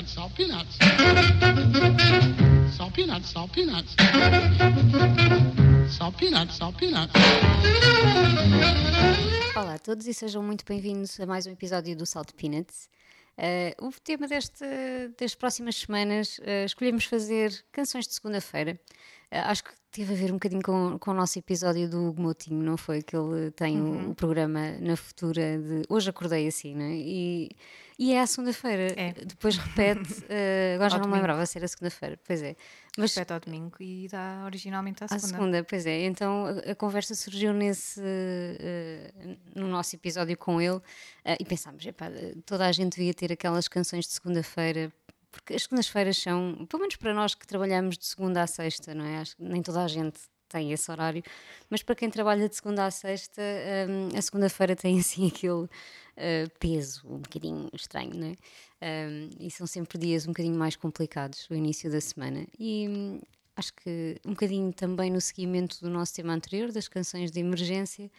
peanuts, salt peanuts. Salt peanuts, salt peanuts. Salt peanuts, salt peanuts. Olá a todos e sejam muito bem-vindos a mais um episódio do Salt Peanuts. Uh, o tema deste, das próximas semanas uh, escolhemos fazer canções de segunda-feira. Uh, acho que teve a ver um bocadinho com, com o nosso episódio do Hugo Moutinho, não foi? Que ele tem uhum. o, o, programa na futura de Hoje Acordei Assim, não é? E, e é à segunda-feira. É. Depois repete, uh, agora já não me lembrava se era segunda-feira, pois é. Mas repete ao domingo e dá originalmente à segunda. À segunda, pois é. Então a, a conversa surgiu nesse, uh, no nosso episódio com ele uh, e pensámos, epá, toda a gente devia ter aquelas canções de segunda-feira porque as segundas-feiras são, pelo menos para nós que trabalhamos de segunda a sexta, não é? Acho que nem toda a gente tem esse horário, mas para quem trabalha de segunda a sexta, um, a segunda-feira tem assim aquele uh, peso um bocadinho estranho, não é? Um, e são sempre dias um bocadinho mais complicados, o início da semana. E hum, acho que um bocadinho também no seguimento do nosso tema anterior, das canções de emergência,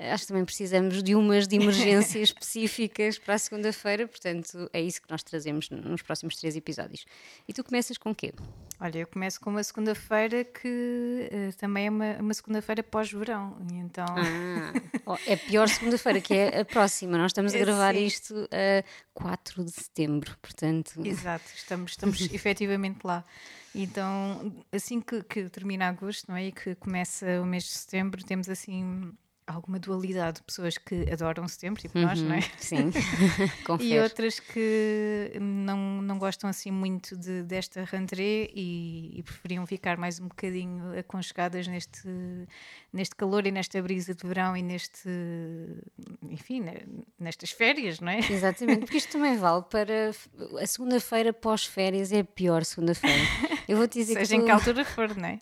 acho que também precisamos de umas de emergência específicas para a segunda-feira, portanto é isso que nós trazemos nos próximos três episódios. E tu começas com o quê? Olha, eu começo com uma segunda-feira que uh, também é uma, uma segunda-feira pós-verão, então... Ah, oh, é pior segunda-feira, que é a próxima, nós estamos a gravar Sim. isto a 4 de setembro, portanto... Exato, estamos, estamos efetivamente lá. Então, assim que, que termina agosto, não é, e que começa o mês de setembro, temos assim alguma dualidade de pessoas que adoram setembro, tipo uhum, nós, não é? Sim, E outras que não, não gostam assim muito de, desta rentrée e, e, preferiam ficar mais um bocadinho aconchegadas neste, neste calor e nesta brisa de verão e neste, enfim, nestas férias, não é? Exatamente, porque isto também vale para a segunda-feira pós-férias é a pior segunda-feira. Eu vou te dizer Seja que. Seja em que altura for, não é?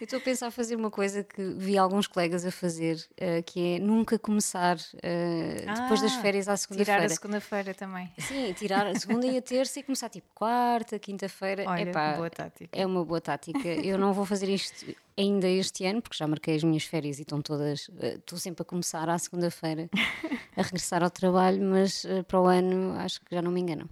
Eu estou a pensar fazer uma coisa que vi alguns colegas a fazer, uh, que é nunca começar uh, ah, depois das férias à segunda-feira. Tirar a segunda-feira também. Sim, tirar a segunda e a terça e começar tipo quarta, quinta-feira. Olha, Epá, boa tática. É uma boa tática. Eu não vou fazer isto ainda este ano, porque já marquei as minhas férias e estão todas. Uh, estou sempre a começar à segunda-feira a regressar ao trabalho, mas para o ano acho que já não me enganam.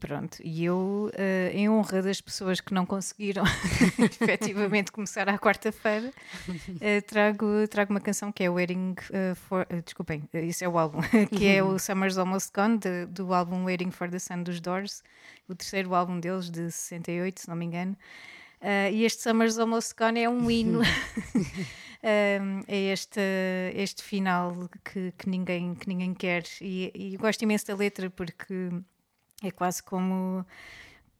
Pronto, e eu, uh, em honra das pessoas que não conseguiram efetivamente começar à quarta-feira, uh, trago, trago uma canção que é Waiting uh, for. Uh, desculpem, isso é o álbum, que é o Summer's Almost Gone, de, do álbum Waiting for the Sun dos Doors, o terceiro álbum deles, de 68, se não me engano. e este Summer's Almost Gone é um hino. Um, é este, este final que, que, ninguém, que ninguém quer. E, e gosto imenso da letra porque é quase como,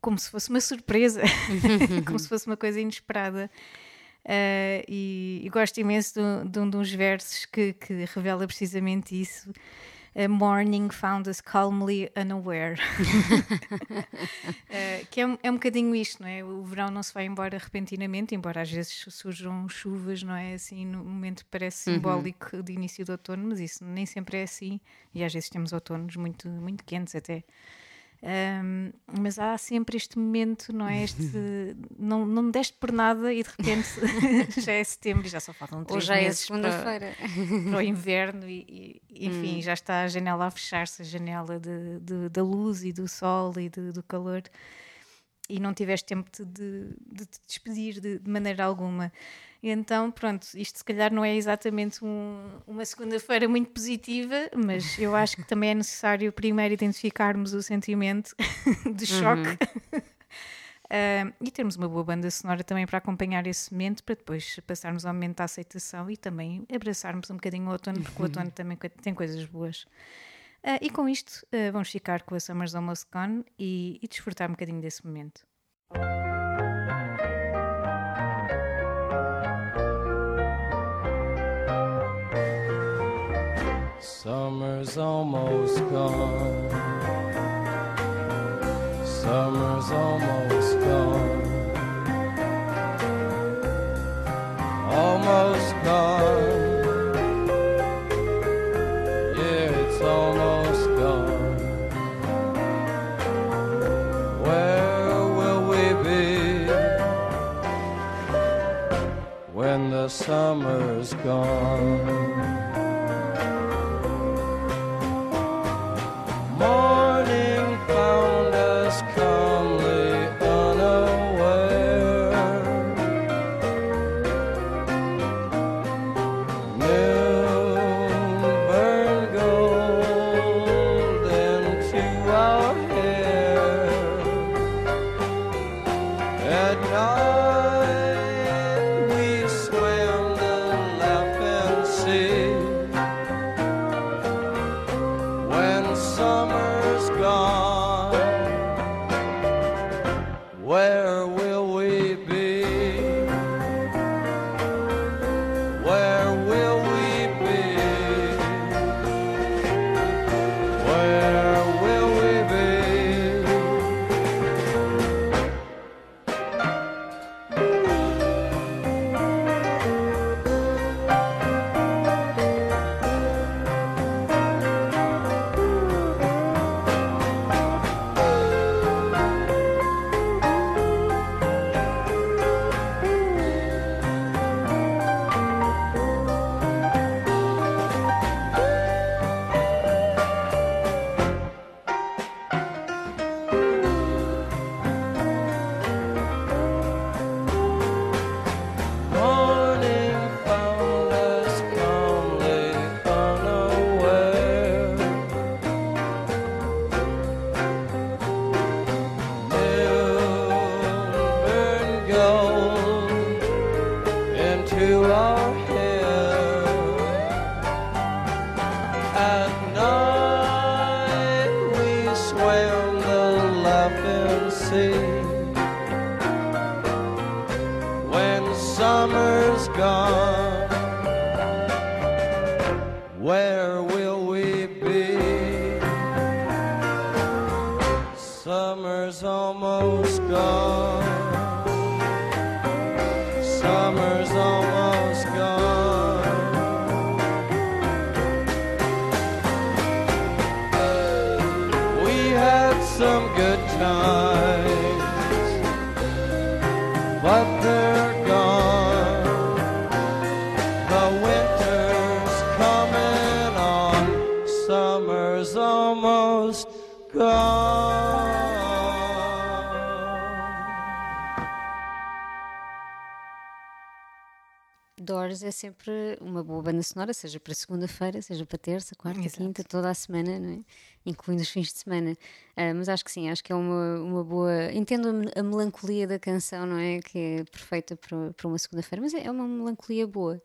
como se fosse uma surpresa, como se fosse uma coisa inesperada. Uh, e, e, gosto imenso de, um dos versos que, que revela precisamente isso. A morning found us calmly unaware. uh, que é, é um bocadinho isto, não é? O verão não se vai embora repentinamente, embora às vezes surjam chuvas, não é? Assim, no momento parece uhum. simbólico uhum. de início do outono, mas isso nem sempre é assim. E às vezes temos outonos muito, muito quentes até. Um, mas há sempre este momento, não é? Este, não, não me deste por nada e de repente já é setembro e já só faltam três Ou já é segunda-feira para, para, o inverno e, e enfim, hum. já está a janela a fechar-se, a janela de, de, da luz e do sol e de, do calor e não tiveste tempo de, de te despedir de, de maneira alguma. E então, pronto, isto se calhar não é exatamente um, uma segunda-feira muito positiva, mas eu acho que também é necessário primeiro identificarmos o sentimento de choque. Uhum. uh, e termos uma boa banda sonora também para acompanhar esse momento, para depois passarmos ao momento da aceitação e também abraçarmos um bocadinho o outono, porque o outono também tem coisas boas. Uh, e com isto, uh, vamos ficar com a Summer's Almost Gone e, e desfrutar um bocadinho desse momento. Summer's almost gone. Summer's almost gone. Almost gone. Yeah, it's almost gone. Where will we be when the summer's gone? Morning say. Doors é sempre uma boa banda sonora, seja para segunda-feira, seja para terça, quarta, Exato. quinta, toda a semana, não é? incluindo os fins de semana. Ah, mas acho que sim, acho que é uma, uma boa. Entendo a, me- a melancolia da canção, não é? Que é perfeita para, para uma segunda-feira, mas é é uma melancolia boa.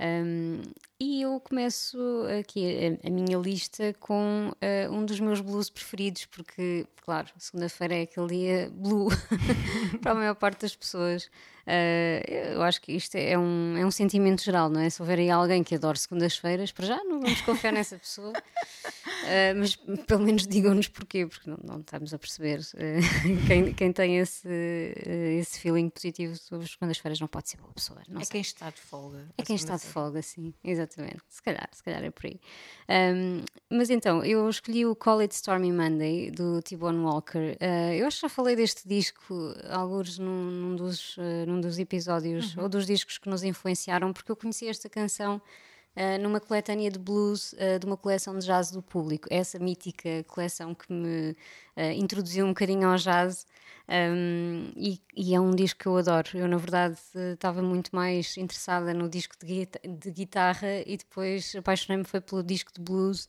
Um, e eu começo aqui a, a minha lista com ah, um dos meus blues preferidos, porque, claro, segunda-feira é aquele dia blue para a maior parte das pessoas. Ah, eu acho que isto é um, é um sentimento geral, não é? Se houver aí alguém que adore segundas-feiras, para já não vamos confiar nessa pessoa, Ah, mas pelo menos digam-nos porquê, porque não, não estamos a perceber. Quem, quem tem esse, esse feeling positivo sobre as segundas-feiras não pode ser boa pessoa. Não É sei. quem está de folga. É quem está de folga, sim, exatamente. Se calhar, se calhar é por aí. Um, mas então, eu escolhi o Call It Stormy Monday do T-Bone Walker. Uh, eu acho que já falei deste disco, alguns num, num dos, uh, num dos episódios, ou dos discos que nos influenciaram, porque eu conheci esta canção. Uh, numa coletânea de blues uh, de uma coleção de jazz do público, essa mítica coleção que me uh, introduziu um bocadinho ao jazz um, e, e é um disco que eu adoro. Eu, na verdade, eh, estava muito mais interessada no disco de, guita- de guitarra e depois apaixonei-me foi pelo disco de blues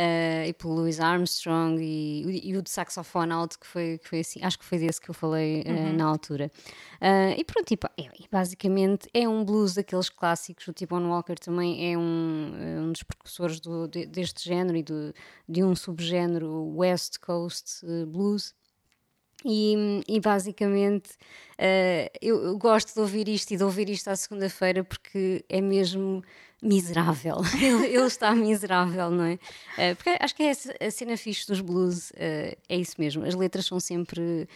eh, e pelo Louis Armstrong e, e o de saxofone alto, que foi, que foi assim, acho que foi desse que eu falei eh, na altura. Ah, e pronto, pá, é- basicamente é um blues daqueles clássicos. O T-Bone Walker também é um, um dos precursores do- de- deste género e do- de um subgénero, West Coast Blues. E, e basicamente eh, eu, eu gosto de ouvir isto e de ouvir isto à segunda-feira porque é mesmo miserável. ele, ele está miserável, não é? Eh, porque acho que é a cena fixe dos blues, eh, é isso mesmo. As letras são sempre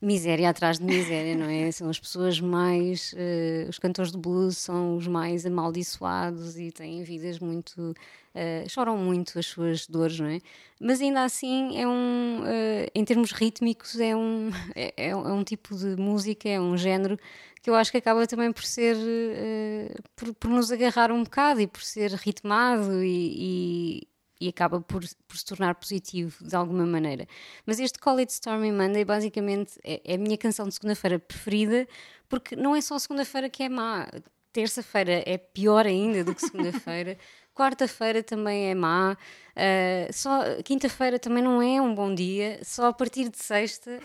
miséria atrás de miséria, não é? São as pessoas mais. eh, os cantores de blues são os mais amaldiçoados e têm vidas muito. Eh, choram muito as suas dores, não é? Mas ainda assim é um. eh, em termos rítmicos, é um, é, é é um tipo de música, é um género que eu acho que acaba também por ser. eh, por, por nos agarrar um bocado e por ser ritmado e- e e acaba por, por se tornar positivo de alguma maneira. Mas este Call It Stormy Monday basicamente é, é a minha canção de segunda-feira preferida, porque não é só segunda-feira que é má. Terça-feira é pior ainda do que segunda-feira. Quarta-feira também é má. Ah, só quinta-feira também não é um bom dia. Só a partir de sexta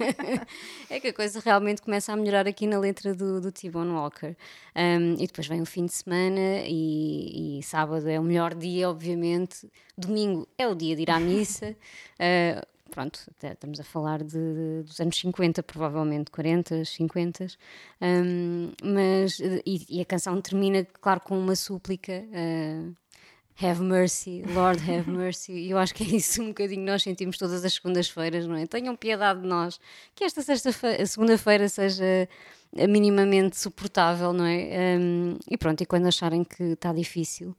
é que a coisa realmente começa a melhorar aqui na letra do, do T-Bone Walker. Um, e depois vem o fim de semana e, e sábado é o melhor dia, obviamente. Domingo é o dia de ir à missa. Uh, pronto, estamos a falar de, dos anos 50, provavelmente 40, 50. Um, mas, e, e a canção termina, claro, com uma súplica. uh, Have mercy, Lord have mercy. E eu acho que é isso um bocadinho que nós sentimos todas as segundas-feiras, não é? Tenham piedade de nós. Que esta segunda-feira seja minimamente suportável, não é? Um, e pronto, e quando acharem que está difícil,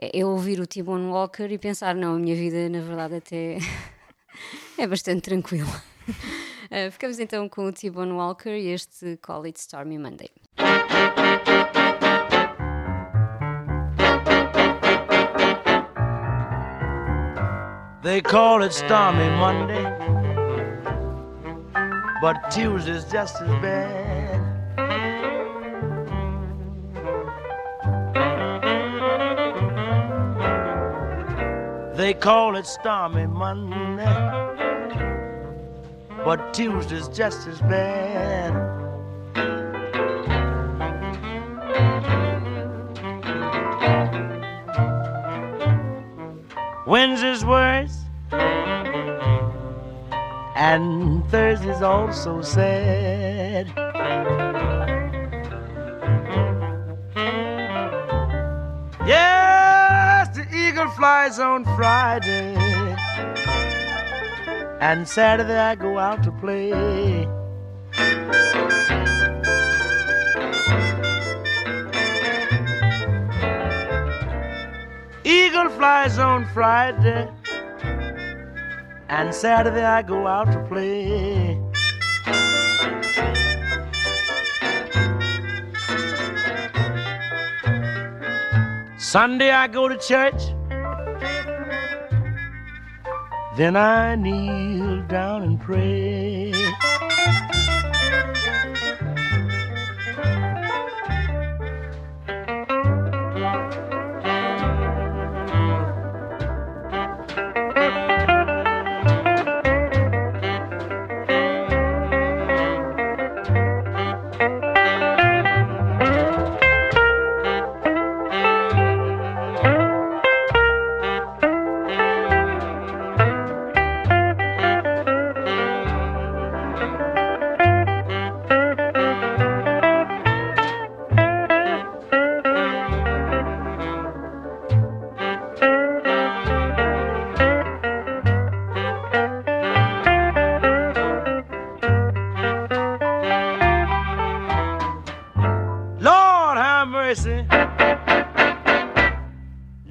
é é ouvir o T-Bone Walker e pensar, não, a minha vida na verdade até é bastante tranquila. Eh, ficamos então com o T-Bone Walker e este Call It Stormy Monday. They call it stormy Monday, but Tuesday's just as bad. They call it stormy Monday, but Tuesday's just as bad. Wednesday's worse, and Thursday's also sad. Yes, the eagle flies on Friday, and Saturday I go out to play. Eagle flies on Friday, and Saturday I go out to play. Sunday I go to church, then I kneel down and pray.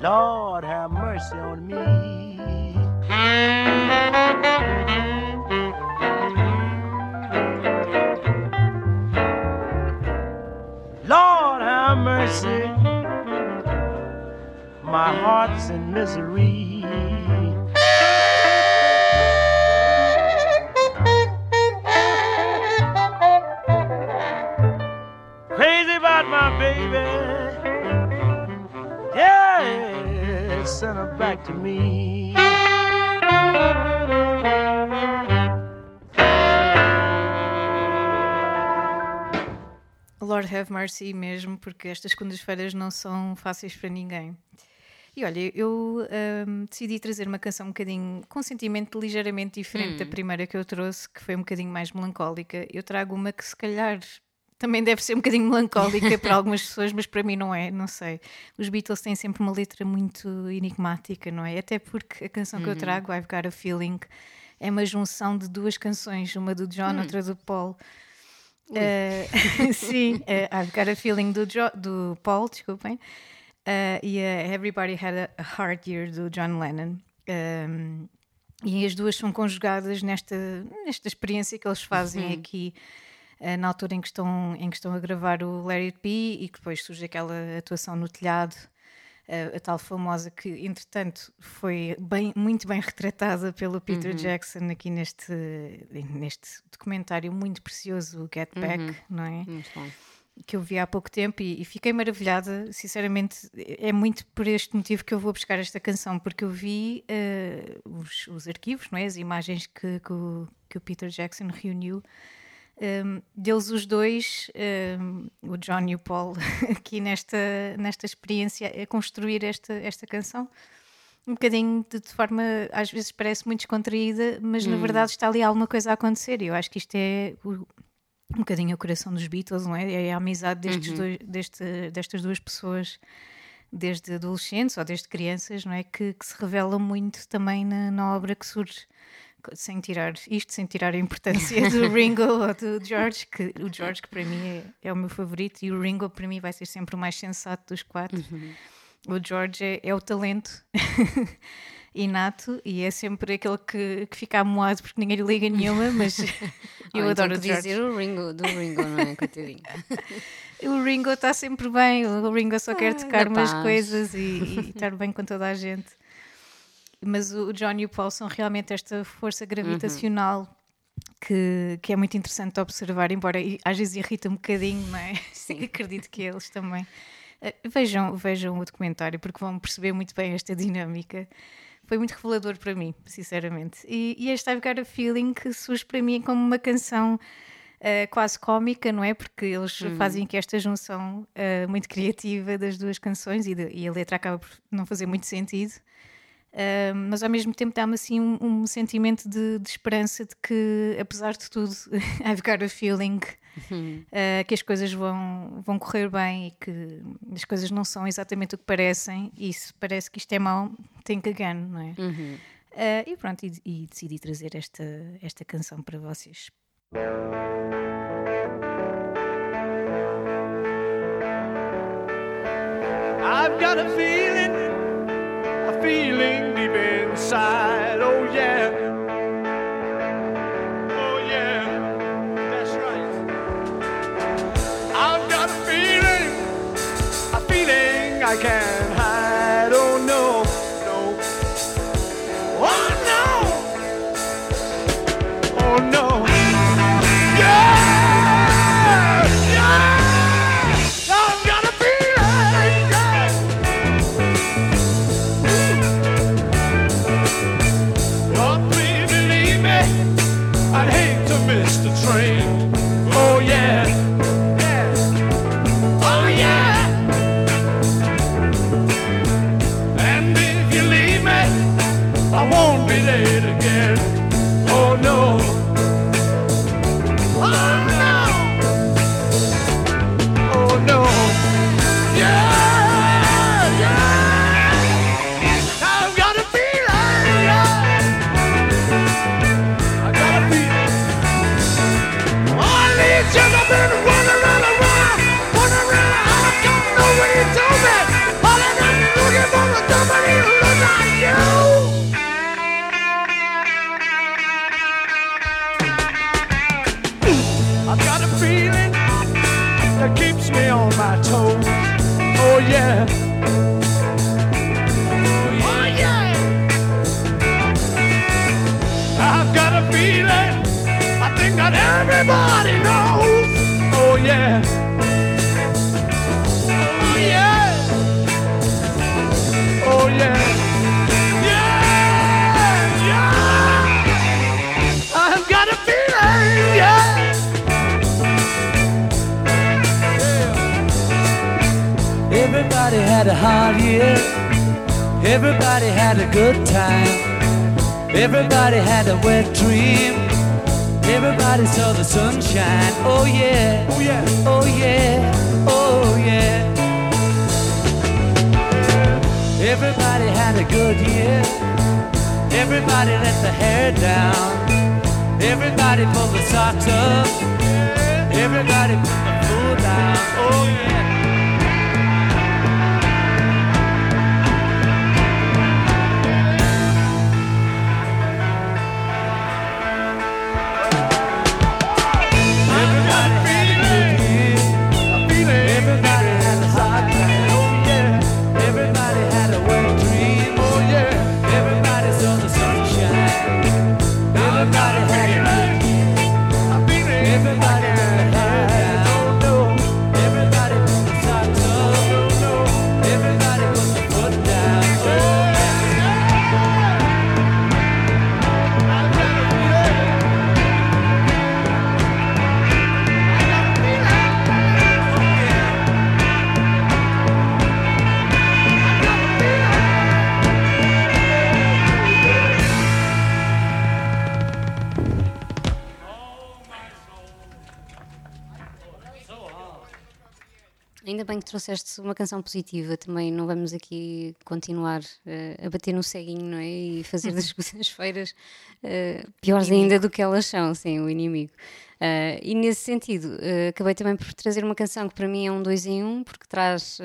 Lord have mercy on me. Lord have mercy. My heart's in misery. To me. Lord have mercy mesmo, porque estas segundas-feiras não são fáceis para ninguém. E olha, eu hum, decidi trazer uma canção um bocadinho com um sentimento ligeiramente diferente da primeira que eu trouxe, que foi um bocadinho mais melancólica. Eu trago uma que se calhar também deve ser um bocadinho melancólica para algumas pessoas, mas para mim não é, não sei. Os Beatles têm sempre uma letra muito enigmática, não é? Até porque a canção que eu trago, I've Got a Feeling, é uma junção de duas canções, uma do John, outra do Paul. Eh, sim, eh, I've Got a Feeling do, Jo- do Paul, desculpem, eh, e a Everybody Had a, Hard Year do John Lennon. Um, e as duas são conjugadas nesta, nesta experiência que eles fazem aqui eh, na altura em que, estão, em que estão a gravar o It Be e que depois surge aquela atuação no telhado, eh, a tal famosa que, entretanto, foi bem, muito bem retratada pelo Peter Jackson aqui neste, neste documentário muito precioso, Get Back, não é? Que eu vi há pouco tempo e, e fiquei maravilhada. Sinceramente, é muito por este motivo que eu vou buscar esta canção, porque eu vi eh, os, os arquivos, não é? as imagens que, que, o, que o Peter Jackson reuniu. Um, deles os dois, um, o John e o Paul, aqui nesta, nesta experiência a construir esta, esta canção. Um bocadinho de, de forma, às vezes parece muito descontraída, mas na verdade está ali alguma coisa a acontecer. E eu acho que isto é o- um bocadinho o coração dos Beatles, não é? É a amizade destes dois, deste, destas duas pessoas, desde adolescentes ou desde crianças, não é? Que, que se revela muito também na, na obra que surge. Sem tirar isto, sem tirar a importância do Ringo ou do George, que o George, que para mim é, é o meu favorito, e o Ringo, para mim, vai ser sempre o mais sensato dos quatro. O George é, é o talento inato e é sempre aquele que, que fica amoado porque ninguém lhe liga nenhuma, mas eu então adoro o podia George. dizer o Ringo, do Ringo, não é? Coitadinho. O Ringo está sempre bem, o Ringo só quer Ah, tocar da umas coisas e, e estar bem com toda a gente. Mas o John e o Paul são realmente esta força gravitacional que, que é muito interessante observar, embora às vezes irrita um bocadinho, não é? Sim. Acredito que eles também. Eh, Vejam, vejam o documentário porque vão perceber muito bem esta dinâmica. Foi muito revelador para mim, sinceramente. E, e este I've Got a Feeling que surge para mim como uma canção eh, quase cómica, não é? Porque eles fazem aqui esta junção eh, muito criativa das duas canções e, de- e a letra acaba por não fazer muito sentido. Uh, mas ao mesmo tempo dá-me assim um, um sentimento de, de, esperança de que, apesar de tudo, I've got a feeling uhum. uh, que as coisas vão, vão correr bem e que as coisas não são exatamente o que parecem. E se parece que isto é mau, tem que ganhar, não é? Uhum. Uh, e pronto, e, e, decidi trazer esta, esta canção para vocês. I've got a feeling, feeling deep inside. Oh, yeah. Dream. Everybody saw the sunshine. Oh yeah. Oh yeah. Oh yeah. Oh yeah. Everybody had a good year. Everybody let the hair down. Everybody pulled the socks up. Everybody put the food down. Oh yeah. Trouxeste uma canção positiva também. Não vamos aqui continuar uh, a bater no ceguinho, não é? E fazer das segundas-feiras uh, piores ainda do que elas são, sim, o inimigo. Uh, e nesse sentido, acabei também por trazer uma canção que para mim é um dois em um, porque traz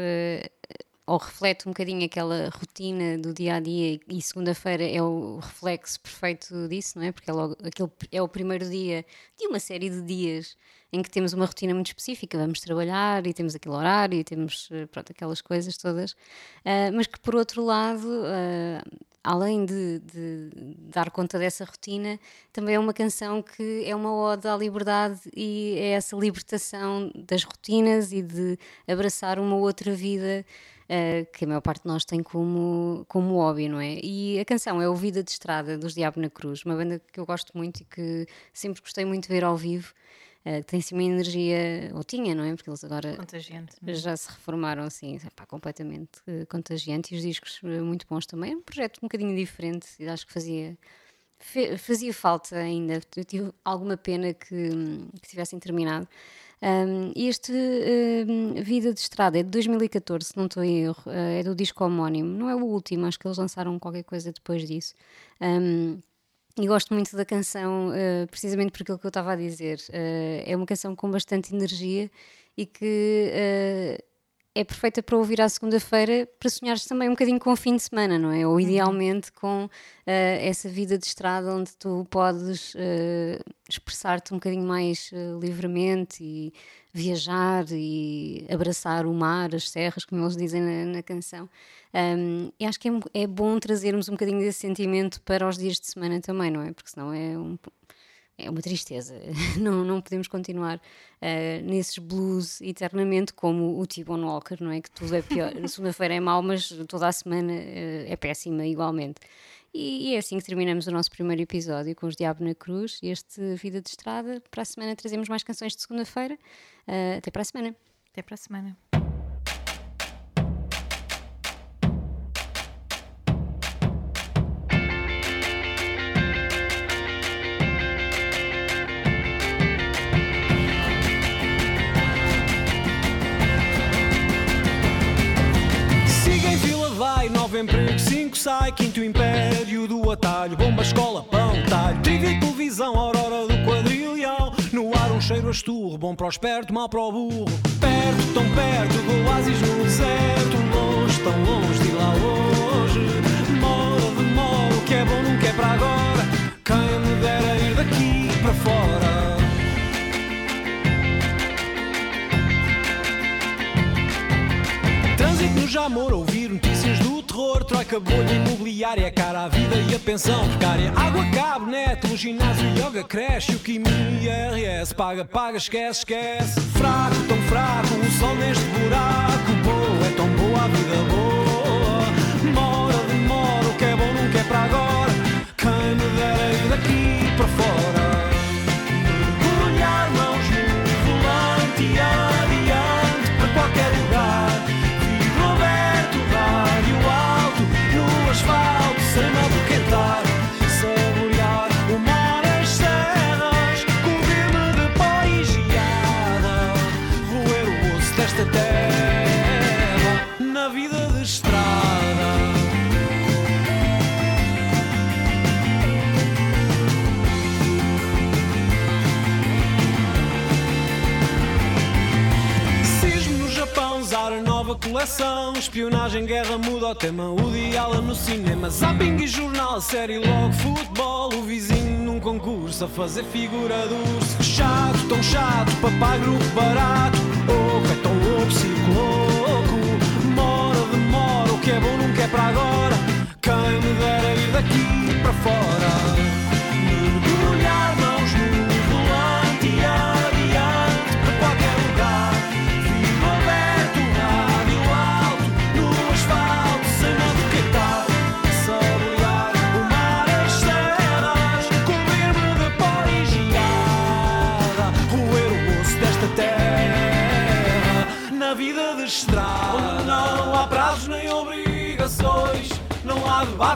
ou reflete um bocadinho aquela rotina do dia a dia e segunda-feira é o reflexo perfeito disso, não é? Porque é, logo, aquele, é o primeiro dia de uma série de dias em que temos uma rotina muito específica, vamos trabalhar e temos aquele horário e temos eh, pronto, aquelas coisas todas, uh, mas que por outro lado, uh, além de, de, dar conta dessa rotina, também é uma canção que é uma ode à liberdade e é essa libertação das rotinas e de abraçar uma outra vida. Uh, que a maior parte de nós tem como, como hobby, não é? E a canção é Ouvida de Estrada, dos Diabo na Cruz, uma banda que eu gosto muito e que sempre gostei muito de ver ao vivo. Uh, que tem sim uma energia, ou tinha, não é? Porque eles agora é? já se reformaram assim, pá, completamente eh, contagiante e os discos eh, muito bons também. É um projeto um bocadinho diferente e acho que fazia, fazia falta ainda. Eu tive alguma pena que, que tivessem terminado. Um, e este hum, Vida de Estrada é de 2014, se não estou em erro, eh, é do disco homónimo. Não é o último, acho que eles lançaram qualquer coisa depois disso. Um, e gosto muito da canção, eh, precisamente por aquilo que eu estava a dizer. Eh, é uma canção com bastante energia e que eh, é perfeita para ouvir à segunda-feira para sonhares também um bocadinho com o fim de semana, não é? Ou idealmente com eh, essa vida de estrada onde tu podes eh, expressar-te um bocadinho mais eh, livremente e viajar e abraçar o mar, as serras, como eles dizem na, na canção. Um, e acho que é, é bom trazermos um bocadinho desse sentimento para os dias de semana também, não é? Porque senão é um, é uma tristeza. Não, não podemos continuar eh, nesses blues eternamente como o T-Bone Walker, não é? Que tudo é pior. Na segunda-feira é mau, mas toda a semana eh, é péssima igualmente. E, e é assim que terminamos o nosso primeiro episódio com os Diabo na Cruz, este Vida de Estrada. Para a semana trazemos mais canções de segunda-feira. Eh, até para a semana. Até para a semana. Sai, quinto império do atalho, bomba, escola, pão, talho, e televisão, aurora do quadrilhão, no ar um cheiro a esturro, bom para o esperto, mal para o burro, perto, tão perto do oásis no deserto, longe, tão longe de lá hoje, bolha imobiliária, cara à vida e a pensão. Precária Água, cabo, neto, ginásio, yoga, creche. O Kimi, IRS, paga, paga, esquece, esquece. Fraco, tão fraco, o sol neste buraco. Boa, é tão boa a vida boa. Demora, demora, o que é bom nunca é para agora coleção Espionagem, guerra, muda o tema O diálogo no cinema. Zapping e jornal, série logo futebol. O vizinho num concurso a fazer figura do urso. Chato, tão chato, papai grupo barato. Oco, é tão louco, circo louco. Demora, demora, o que é bom nunca é para agora. Quem me dera ir daqui para fora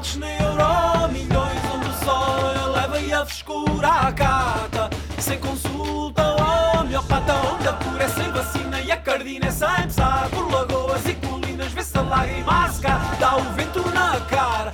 debates nem euromilhões. Onde o sol eleva e a frescura acata, sem consulta homeopata. Onde a cura é sem vacina e a cardina é sem pesar. Por lagoas e colinas vê-se a lágrima a secar. Dá o vento na cara